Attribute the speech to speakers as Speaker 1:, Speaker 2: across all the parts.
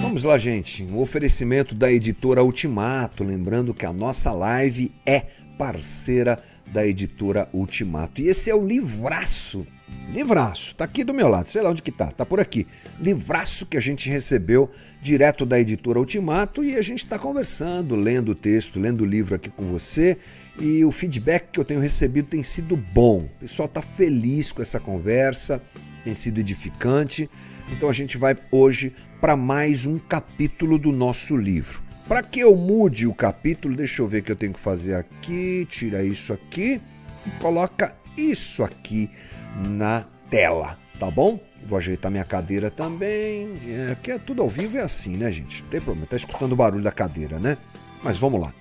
Speaker 1: Vamos lá, gente. Um oferecimento da editora Ultimato. Lembrando que a nossa live é parceira da editora Ultimato. E esse é o livraço. Livraço, tá aqui do meu lado, sei lá onde que tá, tá por aqui. Livraço que a gente recebeu direto da editora Ultimato e a gente está conversando, lendo o texto, lendo o livro aqui com você. E o feedback que eu tenho recebido tem sido bom. O pessoal tá feliz com essa conversa, tem sido edificante. Então a gente vai hoje para mais um capítulo do nosso livro. Para que eu mude o capítulo, deixa eu ver o que eu tenho que fazer aqui. Tira isso aqui e coloca isso aqui na tela, tá bom? Vou ajeitar minha cadeira também. É, aqui é tudo ao vivo, é assim, né, gente? Não tem problema, tá escutando o barulho da cadeira, né? Mas vamos lá.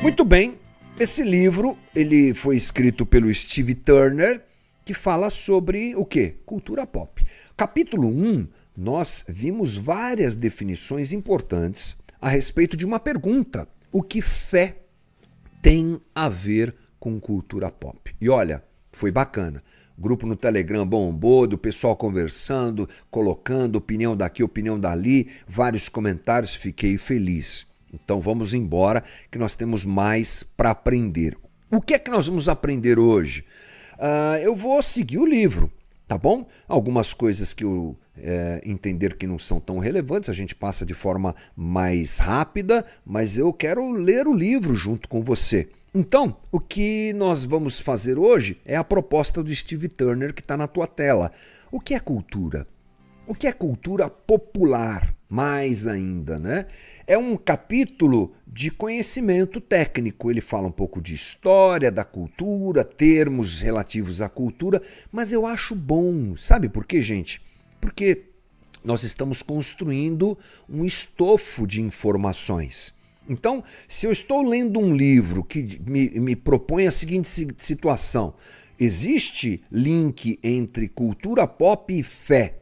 Speaker 1: Muito bem, esse livro ele foi escrito pelo Steve Turner, que fala sobre o que? Cultura pop. Capítulo 1, nós vimos várias definições importantes a respeito de uma pergunta: o que fé tem a ver com cultura pop? E olha, foi bacana. Grupo no Telegram bombou, do pessoal conversando, colocando opinião daqui, opinião dali, vários comentários, fiquei feliz. Então vamos embora, que nós temos mais para aprender. O que é que nós vamos aprender hoje? Uh, eu vou seguir o livro, tá bom? Algumas coisas que eu é, entender que não são tão relevantes, a gente passa de forma mais rápida, mas eu quero ler o livro junto com você. Então, o que nós vamos fazer hoje é a proposta do Steve Turner que está na tua tela. O que é cultura? O que é cultura popular? Mais ainda, né? É um capítulo de conhecimento técnico. Ele fala um pouco de história da cultura, termos relativos à cultura, mas eu acho bom. Sabe por quê, gente? Porque nós estamos construindo um estofo de informações. Então, se eu estou lendo um livro que me, me propõe a seguinte situação: existe link entre cultura pop e fé.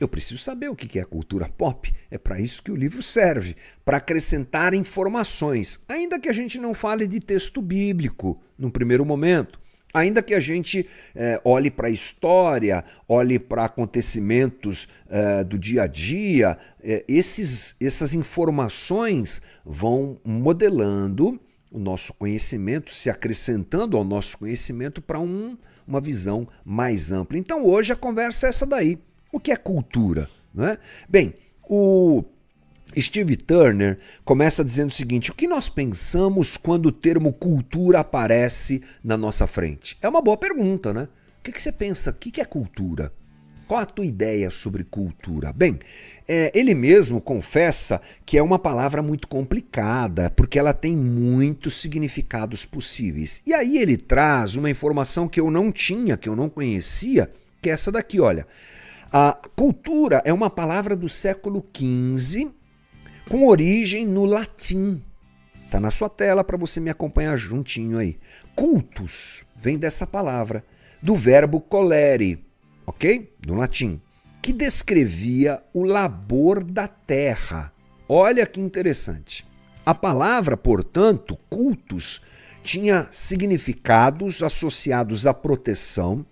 Speaker 1: Eu preciso saber o que é cultura pop. É para isso que o livro serve para acrescentar informações, ainda que a gente não fale de texto bíblico no primeiro momento. Ainda que a gente é, olhe para a história, olhe para acontecimentos é, do dia a dia, é, esses, essas informações vão modelando o nosso conhecimento, se acrescentando ao nosso conhecimento para um, uma visão mais ampla. Então hoje a conversa é essa daí. O que é cultura? Né? Bem, o Steve Turner começa dizendo o seguinte: o que nós pensamos quando o termo cultura aparece na nossa frente? É uma boa pergunta, né? O que, você pensa? O que é cultura? Qual a tua ideia sobre cultura? Bem, é, ele mesmo confessa que é uma palavra muito complicada, porque ela tem muitos significados possíveis. E aí ele traz uma informação que eu não tinha, que eu não conhecia, que é essa daqui, olha. A cultura é uma palavra do século XV com origem no latim. Está na sua tela para você me acompanhar juntinho aí. Cultus vem dessa palavra, do verbo colere, ok? No latim, que descrevia o labor da terra. Olha que interessante. A palavra, portanto, cultus, tinha significados associados à proteção,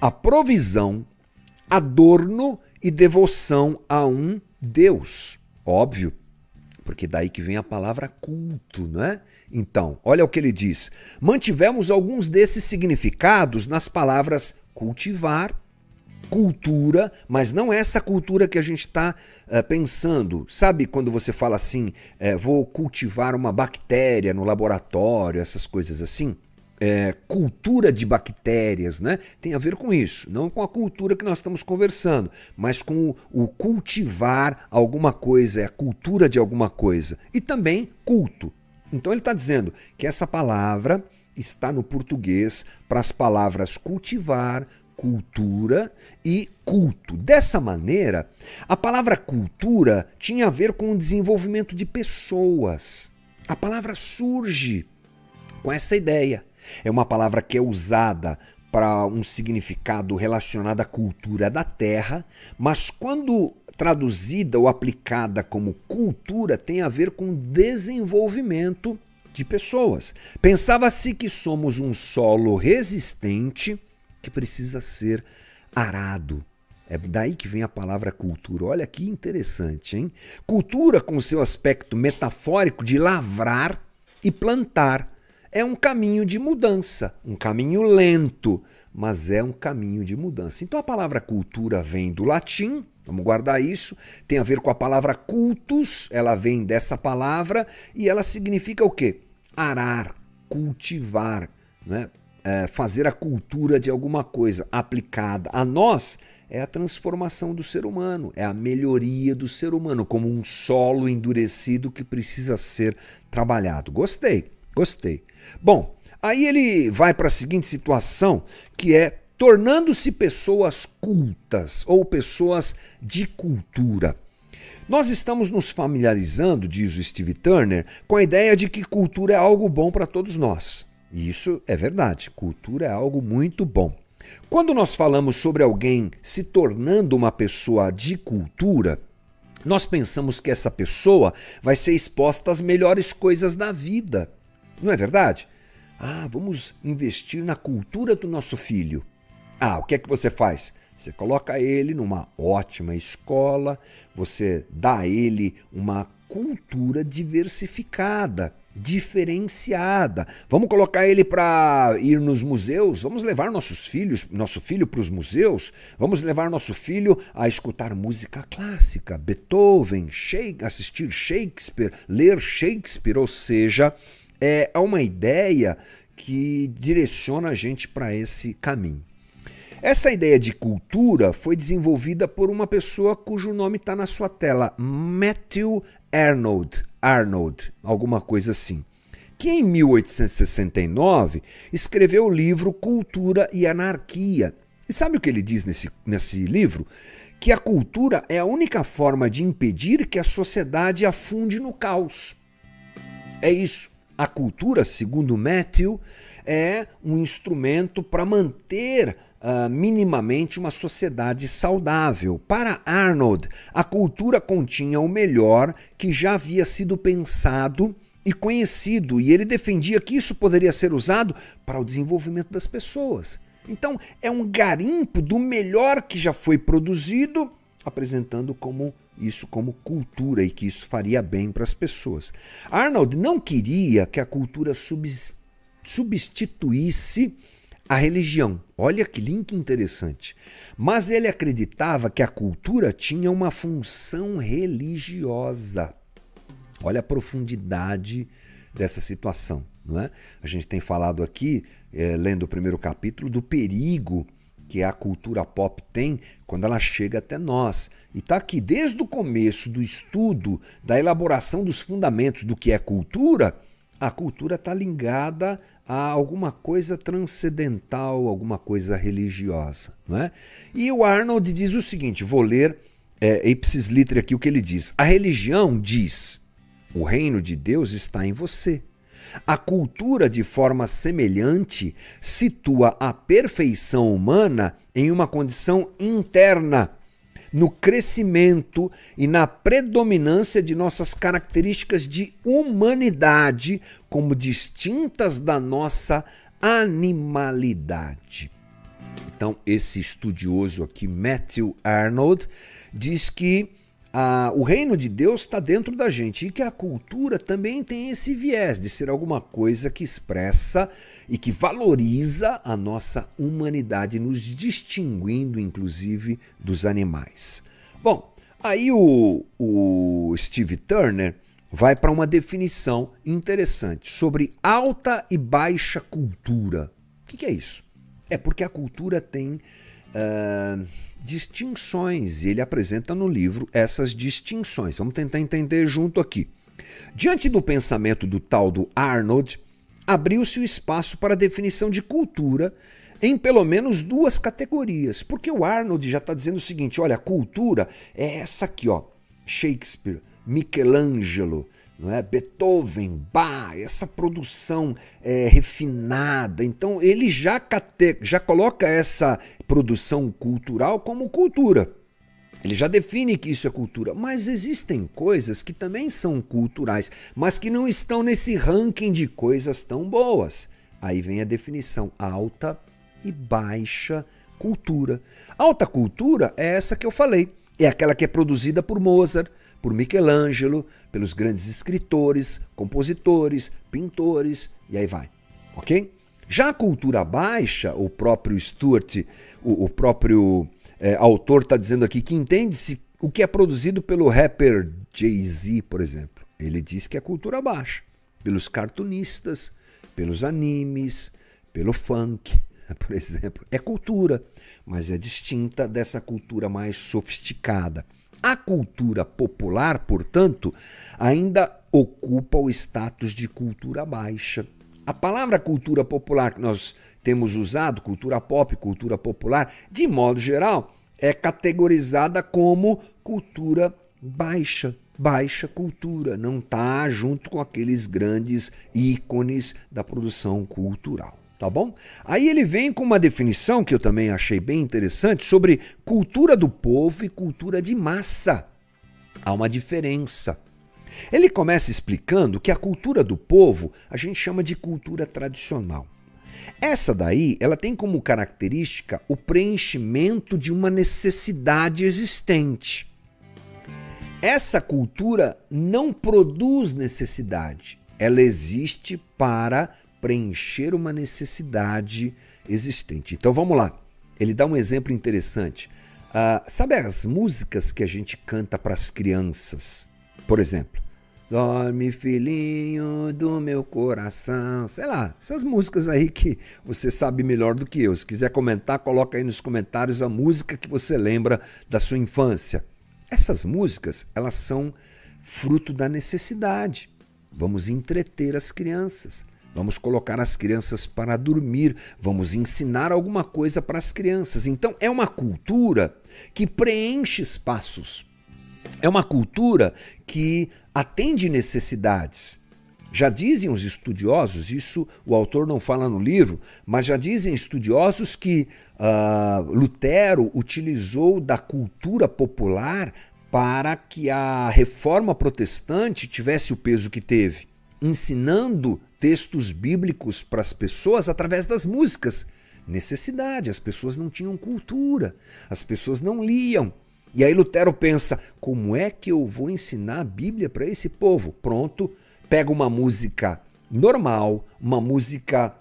Speaker 1: à provisão, adorno e devoção a um Deus. Óbvio, porque daí que vem a palavra culto, não é? Então, olha o que ele diz: mantivemos alguns desses significados nas palavras cultivar, cultura, mas não é essa cultura que a gente está uh, pensando. Sabe quando você fala assim, uh, vou cultivar uma bactéria no laboratório, essas coisas assim? É, cultura de bactérias, né? Tem a ver com isso, não com a cultura que nós estamos conversando, mas com o, o cultivar alguma coisa, é a cultura de alguma coisa. E também culto. Então ele está dizendo que essa palavra está no português para as palavras cultivar, cultura e culto. Dessa maneira, a palavra cultura tinha a ver com o desenvolvimento de pessoas. A palavra surge com essa ideia. É uma palavra que é usada para um significado relacionado à cultura da terra, mas quando traduzida ou aplicada como cultura tem a ver com desenvolvimento de pessoas. Pensava-se que somos um solo resistente que precisa ser arado. É daí que vem a palavra cultura. Olha que interessante, hein? Cultura, com seu aspecto metafórico de lavrar e plantar, é um caminho de mudança, um caminho lento, mas é um caminho de mudança. Então a palavra cultura vem do latim, vamos guardar isso, tem a ver com a palavra cultus, ela vem dessa palavra e ela significa o quê? Arar, cultivar, né? É, fazer a cultura de alguma coisa aplicada a nós é a transformação do ser humano, é a melhoria do ser humano, como um solo endurecido que precisa ser trabalhado. Gostei, gostei. Bom, aí ele vai para a seguinte situação, que é tornando-se pessoas cultas ou pessoas de cultura. Nós estamos nos familiarizando, diz o Steve Turner, com a ideia de que cultura é algo bom para todos nós. E isso é verdade, cultura é algo muito bom. Quando nós falamos sobre alguém se tornando uma pessoa de cultura, nós pensamos que essa pessoa vai ser exposta às melhores coisas da vida. Não é verdade? Ah, vamos investir na cultura do nosso filho. Ah, o que é que você faz? Você coloca ele numa ótima escola, você dá a ele uma cultura diversificada diferenciada. Vamos colocar ele para ir nos museus, vamos levar nossos filhos, nosso filho para os museus, vamos levar nosso filho a escutar música clássica, Beethoven, Shakespeare, assistir Shakespeare, ler Shakespeare, ou seja, é uma ideia que direciona a gente para esse caminho. Essa ideia de cultura foi desenvolvida por uma pessoa cujo nome está na sua tela, Matthew Arnold, Arnold, alguma coisa assim, que em 1869 escreveu o livro Cultura e Anarquia. E sabe o que ele diz nesse, nesse livro? Que a cultura é a única forma de impedir que a sociedade afunde no caos. É isso. A cultura, segundo Matthew, é um instrumento para manter uh, minimamente uma sociedade saudável. Para Arnold, a cultura continha o melhor que já havia sido pensado e conhecido, e ele defendia que isso poderia ser usado para o desenvolvimento das pessoas. Então, é um garimpo do melhor que já foi produzido, apresentando como isso como cultura e que isso faria bem para as pessoas. Arnold não queria que a cultura substituísse a religião. Olha que link interessante. Mas ele acreditava que a cultura tinha uma função religiosa. Olha a profundidade dessa situação. Não é? A gente tem falado aqui, é, lendo o primeiro capítulo, do perigo que a cultura pop tem quando ela chega até nós. E está aqui desde o começo do estudo, da elaboração dos fundamentos do que é cultura, a cultura está ligada a alguma coisa transcendental, alguma coisa religiosa. Não é? E o Arnold diz o seguinte: vou ler é, Ipsis Litre aqui o que ele diz. A religião diz: o reino de Deus está em você. A cultura, de forma semelhante, situa a perfeição humana em uma condição interna no crescimento e na predominância de nossas características de humanidade como distintas da nossa animalidade. Então, esse estudioso aqui, Matthew Arnold, diz que o reino de Deus está dentro da gente e que a cultura também tem esse viés de ser alguma coisa que expressa e que valoriza a nossa humanidade, nos distinguindo inclusive dos animais. Bom, aí o, o Steve Turner vai para uma definição interessante sobre alta e baixa cultura. O que, que é isso? É porque a cultura tem. Uh, distinções. Ele apresenta no livro essas distinções. Vamos tentar entender junto aqui. Diante do pensamento do tal do Arnold, abriu-se o espaço para a definição de cultura em pelo menos duas categorias. Porque o Arnold já está dizendo o seguinte: olha, a cultura é essa aqui, ó. Shakespeare, Michelangelo, não é? Beethoven, Bach, essa produção é, refinada. Então ele já, cate, já coloca essa produção cultural como cultura. Ele já define que isso é cultura, mas existem coisas que também são culturais, mas que não estão nesse ranking de coisas tão boas. Aí vem a definição alta e baixa cultura. Alta cultura é essa que eu falei, é aquela que é produzida por Mozart, por Michelangelo, pelos grandes escritores, compositores, pintores e aí vai, ok? Já a cultura baixa, o próprio Stuart, o, o próprio é, autor está dizendo aqui que entende-se o que é produzido pelo rapper Jay-Z, por exemplo. Ele diz que é cultura baixa, pelos cartunistas, pelos animes, pelo funk, por exemplo. É cultura, mas é distinta dessa cultura mais sofisticada. A cultura popular, portanto, ainda ocupa o status de cultura baixa. A palavra cultura popular que nós temos usado, cultura pop, cultura popular, de modo geral, é categorizada como cultura baixa. Baixa cultura, não está junto com aqueles grandes ícones da produção cultural tá bom? Aí ele vem com uma definição que eu também achei bem interessante sobre cultura do povo e cultura de massa. Há uma diferença. Ele começa explicando que a cultura do povo a gente chama de cultura tradicional. Essa daí, ela tem como característica o preenchimento de uma necessidade existente. Essa cultura não produz necessidade, ela existe para preencher uma necessidade existente. Então vamos lá. Ele dá um exemplo interessante. Uh, sabe as músicas que a gente canta para as crianças? Por exemplo, Dorme, filhinho do meu coração. Sei lá, essas músicas aí que você sabe melhor do que eu. Se quiser comentar, coloca aí nos comentários a música que você lembra da sua infância. Essas músicas, elas são fruto da necessidade. Vamos entreter as crianças. Vamos colocar as crianças para dormir, vamos ensinar alguma coisa para as crianças. Então, é uma cultura que preenche espaços. É uma cultura que atende necessidades. Já dizem os estudiosos, isso o autor não fala no livro, mas já dizem estudiosos que uh, Lutero utilizou da cultura popular para que a reforma protestante tivesse o peso que teve, ensinando textos bíblicos para as pessoas através das músicas. Necessidade, as pessoas não tinham cultura, as pessoas não liam. E aí Lutero pensa: como é que eu vou ensinar a Bíblia para esse povo? Pronto, pega uma música normal, uma música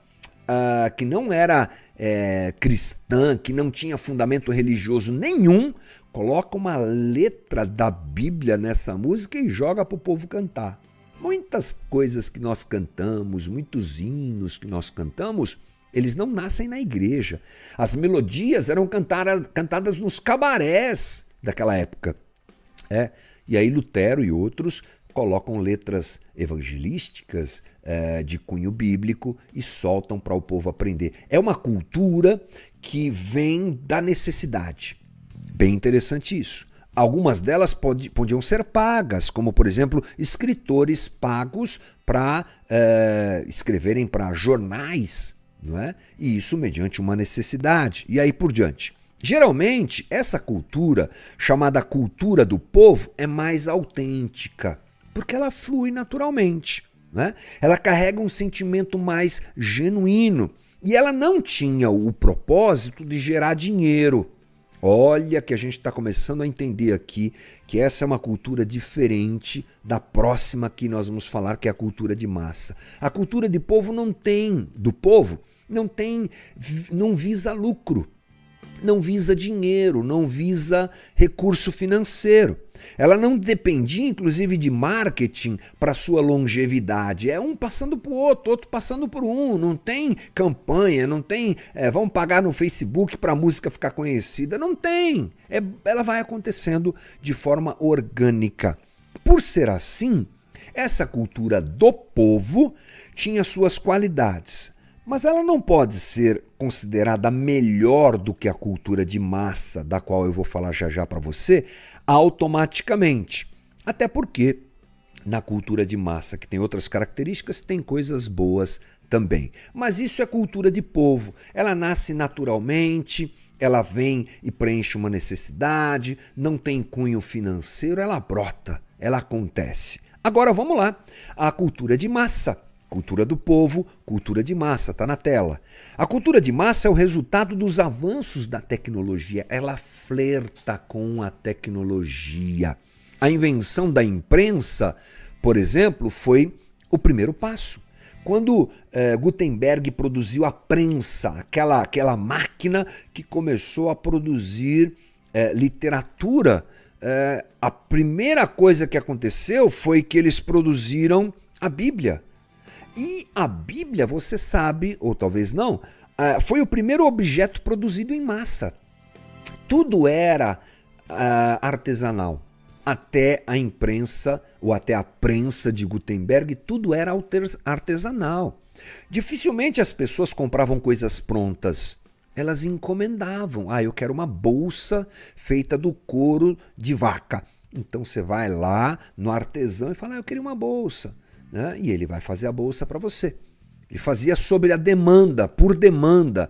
Speaker 1: uh, que não era é, cristã, que não tinha fundamento religioso nenhum, coloca uma letra da Bíblia nessa música e joga para o povo cantar. Muitas coisas que nós cantamos, muitos hinos que nós cantamos, eles não nascem na igreja. As melodias eram cantadas, cantadas nos cabarés daquela época. É, e aí Lutero e outros colocam letras evangelísticas é, de cunho bíblico e soltam para o povo aprender. É uma cultura que vem da necessidade. Bem interessante isso. Algumas delas pod podiam ser pagas, como por exemplo escritores pagos para é, escreverem para jornais, não é? E isso mediante uma necessidade. E aí por diante. Geralmente, essa cultura, chamada cultura do povo, é mais autêntica, porque ela flui naturalmente. Né? Ela carrega um sentimento mais genuíno e ela não tinha o propósito de gerar dinheiro. Olha que a gente está começando a entender aqui que essa é uma cultura diferente da próxima que nós vamos falar, que é a cultura de massa. A cultura de povo não tem, do povo, não tem, não visa lucro, não visa dinheiro, não visa recurso financeiro. Ela não dependia, inclusive, de marketing para sua longevidade. É um passando para o outro, outro passando por um. Não tem campanha, não tem. É, vamos pagar no Facebook para a música ficar conhecida. Não tem. É, ela vai acontecendo de forma orgânica. Por ser assim, essa cultura do povo tinha suas qualidades. Mas ela não pode ser considerada melhor do que a cultura de massa, da qual eu vou falar já já para você, automaticamente. Até porque na cultura de massa, que tem outras características, tem coisas boas também. Mas isso é cultura de povo. Ela nasce naturalmente, ela vem e preenche uma necessidade, não tem cunho financeiro, ela brota, ela acontece. Agora vamos lá, a cultura de massa. Cultura do povo, cultura de massa, está na tela. A cultura de massa é o resultado dos avanços da tecnologia. Ela flerta com a tecnologia. A invenção da imprensa, por exemplo, foi o primeiro passo. Quando eh, Gutenberg produziu a prensa, aquela, aquela máquina que começou a produzir eh, literatura, eh, a primeira coisa que aconteceu foi que eles produziram a Bíblia. E a Bíblia, você sabe, ou talvez não, uh, foi o primeiro objeto produzido em massa. Tudo era uh, artesanal. Até a imprensa, ou até a prensa de Gutenberg, tudo era artesanal. Dificilmente as pessoas compravam coisas prontas. Elas encomendavam. Ah, eu quero uma bolsa feita do couro de vaca. Então você vai lá no artesão e fala: ah, Eu queria uma bolsa né? e ele vai fazer a bolsa para você. Ele fazia sobre a demanda, por demanda.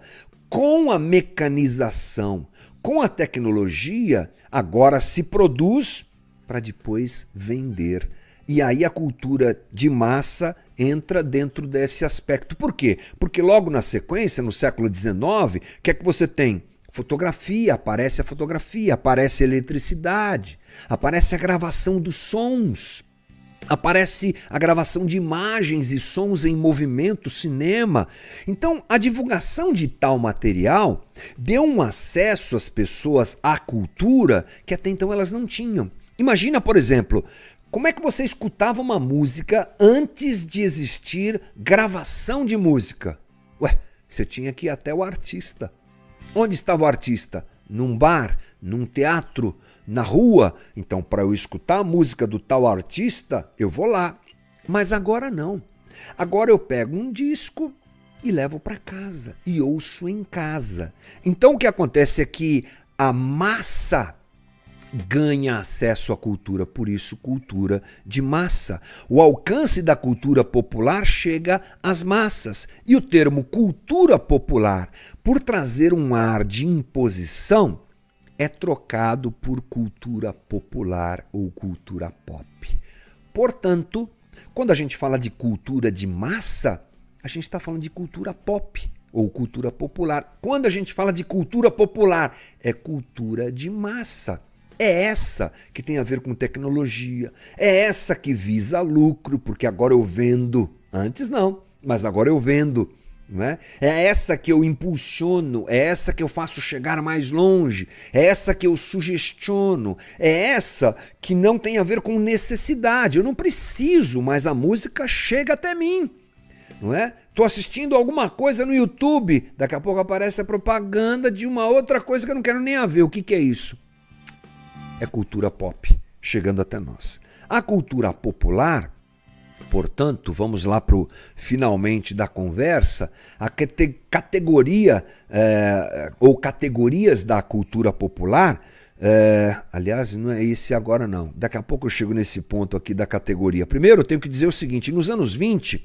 Speaker 1: Com a mecanização, com a tecnologia, agora se produz para depois vender. E aí a cultura de massa entra dentro desse aspecto. Por quê? Porque logo na sequência, no século XIX, o que é que você tem? Fotografia, aparece a fotografia, aparece a eletricidade, aparece a gravação dos sons aparece a gravação de imagens e sons em movimento, cinema. Então, a divulgação de tal material deu um acesso às pessoas à cultura que até então elas não tinham. Imagina, por exemplo, como é que você escutava uma música antes de existir gravação de música? Ué, você tinha que ir até o artista. Onde estava o artista? Num bar, num teatro, na rua. Então, para eu escutar a música do tal artista, eu vou lá. Mas agora não. Agora eu pego um disco e levo para casa e ouço em casa. Então o que acontece é que a massa ganha acesso à cultura, por isso cultura de massa. O alcance da cultura popular chega às massas e o termo cultura popular, por trazer um ar de imposição, é trocado por cultura popular ou cultura pop. Portanto, quando a gente fala de cultura de massa, a gente está falando de cultura pop ou cultura popular. Quando a gente fala de cultura popular, é cultura de massa. É essa que tem a ver com tecnologia, é essa que visa lucro, porque agora eu vendo. Antes não, mas agora eu vendo é? é essa que eu impulsiono, é essa que eu faço chegar mais longe, é essa que eu sugestiono, é essa que não tem a ver com necessidade. Eu não preciso, mas a música chega até mim. Não é? Tô assistindo alguma coisa no YouTube, daqui a pouco aparece a propaganda de uma outra coisa que eu não quero nem a ver. O que, que é isso? É cultura pop chegando até nós. A cultura popular Portanto, vamos lá para o finalmente da conversa, a categoria é, ou categorias da cultura popular. É, aliás, não é esse agora não. Daqui a pouco eu chego nesse ponto aqui da categoria. Primeiro, eu tenho que dizer o seguinte: nos anos 20,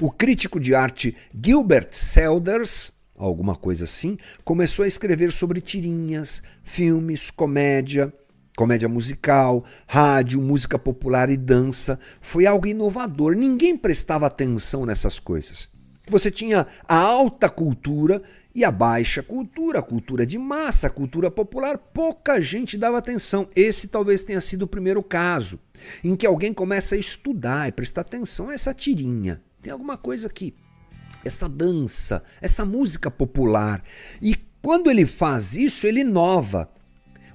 Speaker 1: o crítico de arte Gilbert Selders, alguma coisa assim, começou a escrever sobre tirinhas, filmes, comédia comédia musical, rádio, música popular e dança. Foi algo inovador. Ninguém prestava atenção nessas coisas. Você tinha a alta cultura e a baixa cultura, a cultura de massa, a cultura popular. Pouca gente dava atenção. Esse talvez tenha sido o primeiro caso em que alguém começa a estudar e prestar atenção a essa tirinha. Tem alguma coisa aqui. Essa dança, essa música popular. E quando ele faz isso, ele inova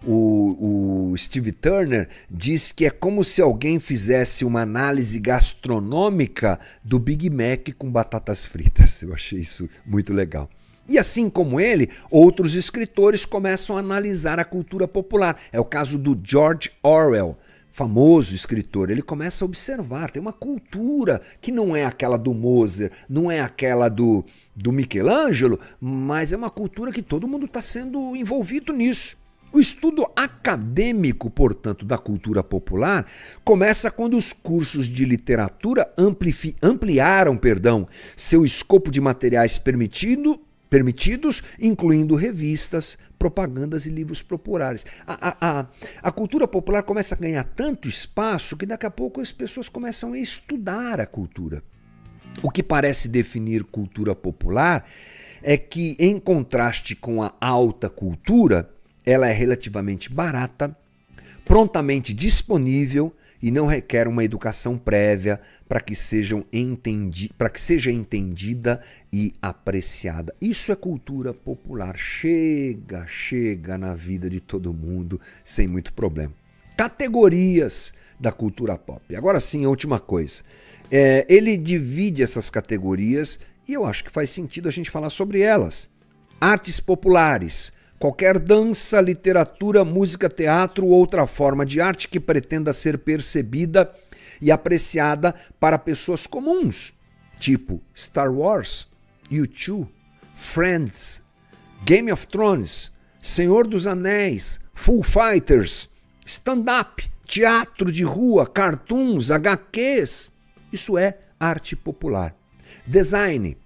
Speaker 1: o, o Steve Turner diz que é como se alguém fizesse uma análise gastronômica do Big Mac com batatas fritas. Eu achei isso muito legal. E assim como ele, outros escritores começam a analisar a cultura popular. É o caso do George Orwell, famoso escritor. Ele começa a observar, tem uma cultura que não é aquela do Mozart, não é aquela do, do Michelangelo, mas é uma cultura que todo mundo está sendo envolvido nisso. O estudo acadêmico, portanto, da cultura popular começa quando os cursos de literatura ampliaram perdão, seu escopo de materiais permitindo, permitidos, incluindo revistas, propagandas e livros populares. A, a, a, a, cultura popular começa a ganhar tanto espaço que daqui a pouco as pessoas começam a estudar a cultura. O que parece definir cultura popular é que, em contraste com a alta cultura, ela é relativamente barata, prontamente disponível e não requer uma educação prévia para que, entendi que seja entendida e apreciada. Isso é cultura popular. Chega, chega na vida de todo mundo sem muito problema. Categorias da cultura pop. Agora sim, a última coisa. É, ele divide essas categorias e eu acho que faz sentido a gente falar sobre elas. Artes populares Qualquer dança, literatura, música, teatro ou outra forma de arte que pretenda ser percebida e apreciada para pessoas comuns, tipo Star Wars, U2, Friends, Game of Thrones, Senhor dos Anéis, Full Fighters, stand-up, teatro de rua, cartoons, HQs. Isso é arte popular. Design.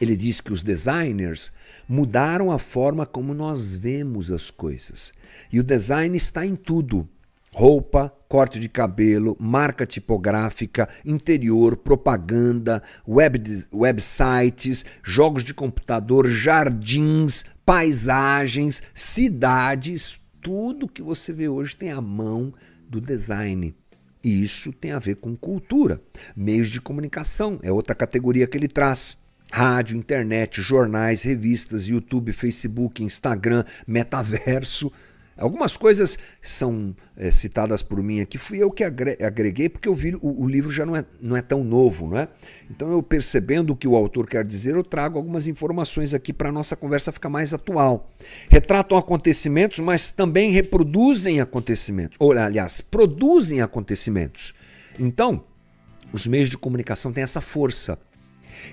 Speaker 1: Ele diz que os designers mudaram a forma como nós vemos as coisas. E o design está em tudo: roupa, corte de cabelo, marca tipográfica, interior, propaganda, web, websites, jogos de computador, jardins, paisagens, cidades, tudo que você vê hoje tem a mão do design. E isso tem a ver com cultura. Meios de comunicação é outra categoria que ele traz. Rádio, internet, jornais, revistas, YouTube, Facebook, Instagram, metaverso. Algumas coisas são é, citadas por mim aqui, fui eu que agreguei, porque eu vi o, o, livro já não é, não é tão novo, não é? Então, eu percebendo o que o autor quer dizer, eu trago algumas informações aqui para a nossa conversa ficar mais atual. Retratam acontecimentos, mas também reproduzem acontecimentos, ou aliás, produzem acontecimentos. Então, os meios de comunicação têm essa força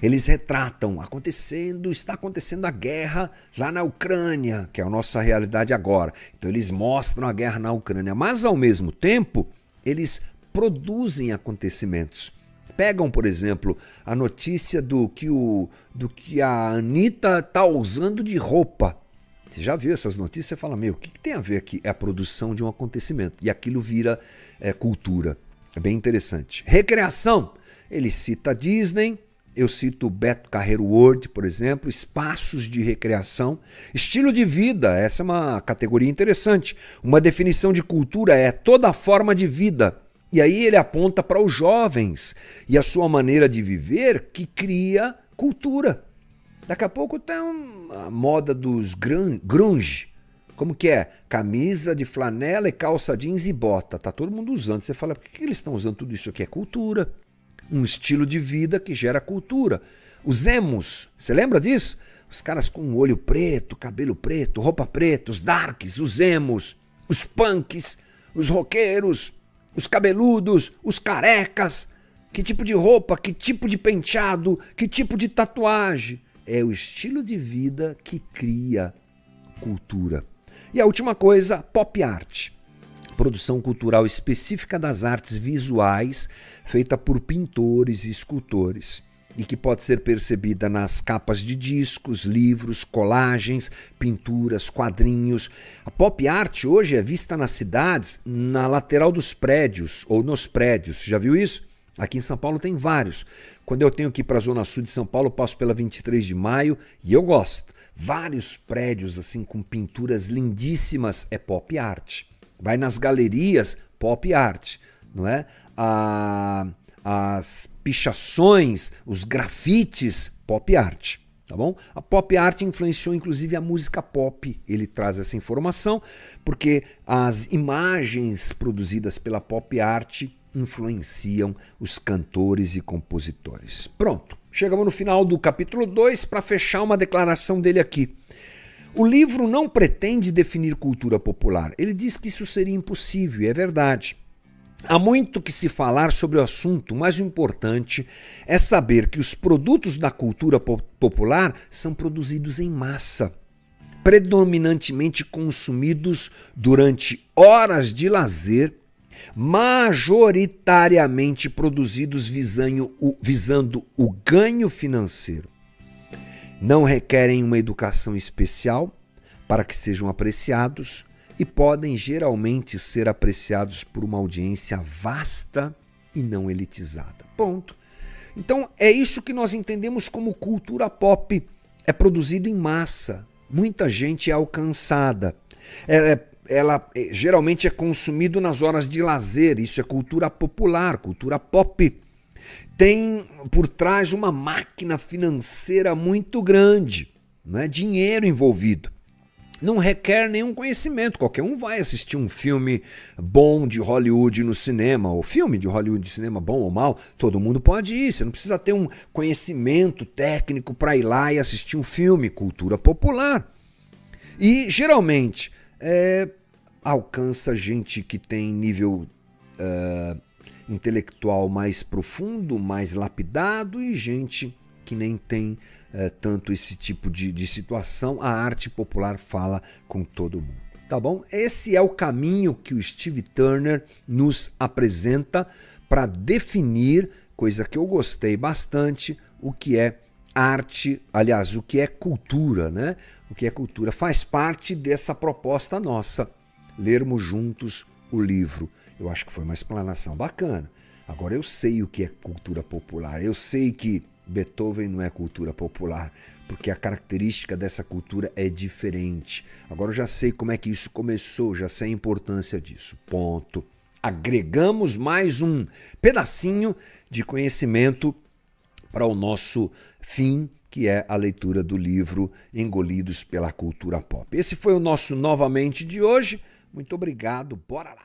Speaker 1: eles retratam acontecendo, está acontecendo a guerra lá na Ucrânia, que é a nossa realidade agora. Então eles mostram a guerra na Ucrânia, mas ao mesmo tempo, eles produzem acontecimentos. Pegam, por exemplo, a notícia do que, o, do que a Anitta está usando de roupa. Você já viu essas notícias? Você fala, meu, o que, que tem a ver aqui? É a produção de um acontecimento. E aquilo vira é, cultura. É bem interessante. Recreação. Ele cita Disney, eu cito Beto Carreiro World, por exemplo, espaços de recreação, estilo de vida, essa é uma categoria interessante. Uma definição de cultura é toda forma de vida. E aí ele aponta para os jovens e a sua maneira de viver que cria cultura. Daqui a pouco tem a moda dos grunge. Como que é? Camisa de flanela e calça jeans e bota. Tá todo mundo usando. Você fala, por que eles estão usando tudo isso aqui? É cultura um estilo de vida que gera cultura. Os emos, você lembra disso? Os caras com olho preto, cabelo preto, roupa preta, os darks, os emos, os punks, os roqueiros, os cabeludos, os carecas. Que tipo de roupa, que tipo de penteado, que tipo de tatuagem. É o estilo de vida que cria cultura. E a última coisa, pop art produção cultural específica das artes visuais, feita por pintores e escultores, e que pode ser percebida nas capas de discos, livros, colagens, pinturas, quadrinhos. A pop art hoje é vista nas cidades, na lateral dos prédios ou nos prédios. Já viu isso? Aqui em São Paulo tem vários. Quando eu tenho que ir para a zona sul de São Paulo, passo pela 23 de maio e eu gosto. Vários prédios assim com pinturas lindíssimas é pop art. Vai nas galerias, pop art, não é? A, as pichações, os grafites, pop art. Tá bom? A pop art influenciou inclusive a música pop. Ele traz essa informação porque as imagens produzidas pela pop art influenciam os cantores e compositores. Pronto, chegamos no final do capítulo 2 para fechar uma declaração dele aqui. O livro não pretende definir cultura popular. Ele diz que isso seria impossível, e é verdade. Há muito que se falar sobre o assunto, mas o importante é saber que os produtos da cultura popular são produzidos em massa, predominantemente consumidos durante horas de lazer, majoritariamente produzidos visando o, visando o ganho financeiro. Não requerem uma educação especial para que sejam apreciados e podem geralmente ser apreciados por uma audiência vasta e não elitizada. Ponto. Então é isso que nós entendemos como cultura pop. É produzido em massa, muita gente é alcançada. Ela, é, ela é, geralmente é consumido nas horas de lazer. Isso é cultura popular, cultura pop. Tem por trás uma máquina financeira muito grande, não é dinheiro envolvido não requer nenhum conhecimento. Qualquer um vai assistir um filme bom de Hollywood no cinema, ou filme de Hollywood de cinema bom ou mal, todo mundo pode ir. Você não precisa ter um conhecimento técnico para ir lá e assistir um filme, cultura popular. E geralmente é, alcança gente que tem nível uh, intelectual mais profundo, mais lapidado e gente que nem tem é, tanto esse tipo de, de situação, a arte popular fala com todo mundo. Tá bom? Esse é o caminho que o Steve Turner nos apresenta para definir, coisa que eu gostei bastante, o que é arte, aliás, o que é cultura, né? O que é cultura faz parte dessa proposta nossa, lermos juntos o livro. Eu acho que foi uma explanação bacana. Agora eu sei o que é cultura popular. Eu sei que Beethoven não é cultura popular, porque a característica dessa cultura é diferente. Agora eu já sei como é que isso começou, já sei a importância disso. Ponto. Agregamos mais um pedacinho de conhecimento para o nosso fim, que é a leitura do livro Engolidos pela Cultura Pop. Esse foi o nosso novamente de hoje. Muito obrigado. Bora lá.